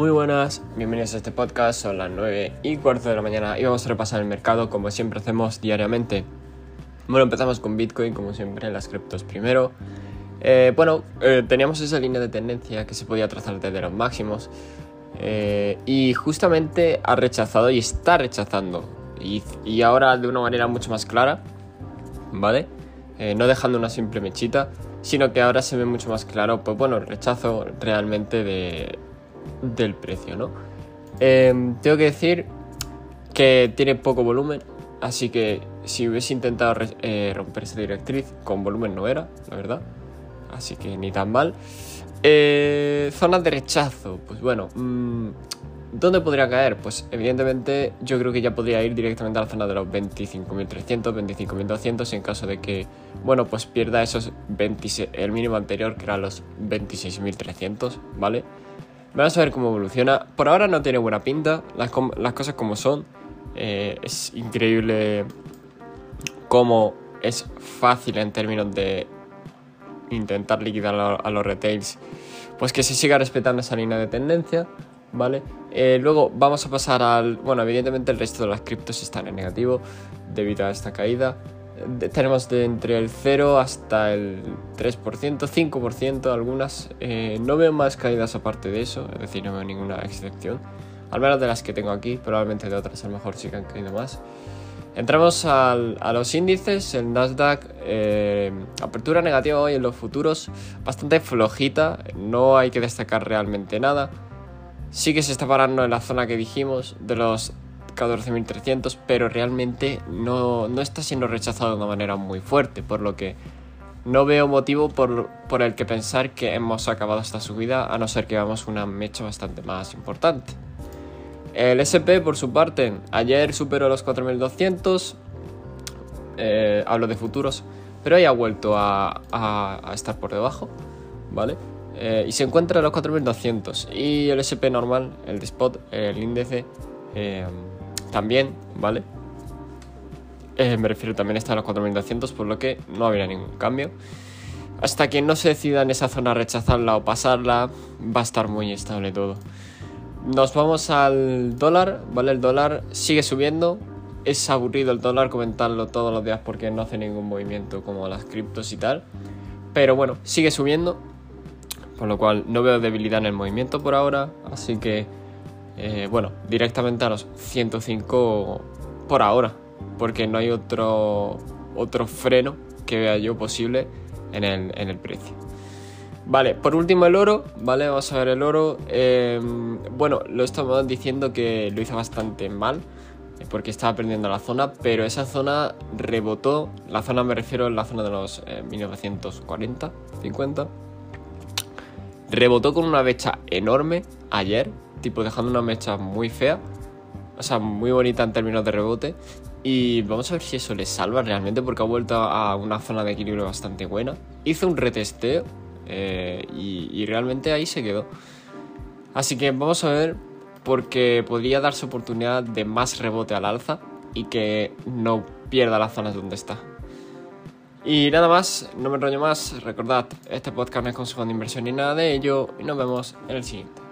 Muy buenas, bienvenidos a este podcast, son las 9 y cuarto de la mañana y vamos a repasar el mercado como siempre hacemos diariamente. Bueno, empezamos con Bitcoin como siempre, las criptos primero. Eh, bueno, eh, teníamos esa línea de tendencia que se podía trazar desde los máximos eh, y justamente ha rechazado y está rechazando y, ahora de una manera mucho más clara, ¿vale? no dejando una simple mechita, sino que ahora se ve mucho más claro, pues bueno, el rechazo realmente de, del precio, ¿no? Em, tengo que decir que tiene poco volumen, así que si hubiese intentado eh, romper esa directriz, con volumen no era, la verdad. Así que ni tan mal. Eh, zonas de rechazo, pues bueno, mm, ¿dónde podría caer? Pues evidentemente yo creo que ya podría ir directamente a la zona de los 25.300, 25.200 en caso de que, bueno, pues pierda esos 26, el mínimo anterior que era los 26.300, ¿vale? Vamos a ver cómo evoluciona. Por ahora no tiene buena pinta, las, cosas como son. Eh, es increíble cómo es fácil en términos de intentar liquidar a, los retails, pues que se siga respetando esa línea de tendencia, ¿vale? Eh, luego vamos a pasar al... Bueno, evidentemente el resto de las criptos están en negativo debido a esta caída tenemos de entre el 0 hasta el 3%, 5% algunas. Eh, no veo más caídas aparte de eso, es decir, no veo ninguna excepción. Al menos de las que tengo aquí, probablemente de otras a lo mejor sí que han caído más. Entramos a los índices, el Nasdaq, eh, apertura negativa hoy en los futuros, bastante flojita, no hay que destacar realmente nada. Sí que se está parando en la zona que dijimos de los 14.300, pero realmente no, está siendo rechazado de una manera muy fuerte, por lo que no veo motivo por, el que pensar que hemos acabado esta subida, a no ser que vamos una mecha bastante más importante. El SP, por su parte, ayer superó los 4.200, eh, hablo de futuros, pero hoy ha vuelto a, estar por debajo, ¿vale? Eh, y se encuentra en los 4.200. Y el SP normal, el de spot, el índice, eh, también, ¿vale? Eh, me refiero también está a los 4200, por lo que no habría ningún cambio. Hasta que no se decida en esa zona rechazarla o pasarla, va a estar muy estable todo. Nos vamos al dólar, ¿vale? El dólar sigue subiendo. Es aburrido el dólar comentarlo todos los días porque no hace ningún movimiento como las criptos y tal. Pero bueno, sigue subiendo. Por lo cual no veo debilidad en el movimiento por ahora. Así que eh, bueno, directamente a los 105 por ahora, porque no hay otro, otro freno que vea yo posible en el, precio. Vale, por último el oro, ¿vale? Vamos a ver el oro. Em, bueno, lo estamos diciendo que lo hizo bastante mal, eh, porque estaba perdiendo la zona, pero esa zona rebotó, la zona me refiero a la zona de los 1940, eh, 50, rebotó con una fecha enorme ayer, tipo dejando una mecha muy fea, o sea, muy bonita en términos de rebote. Y vamos a ver si eso le salva realmente porque ha vuelto a una zona de equilibrio bastante buena. Hizo un retesteo eh, y, realmente ahí se quedó. Así que vamos a ver porque podría darse oportunidad de más rebote al alza y que no pierda las zonas donde está. Y nada más, no me enrollo más. Recordad, este podcast no es consejo de inversión ni nada de ello y nos vemos en el siguiente.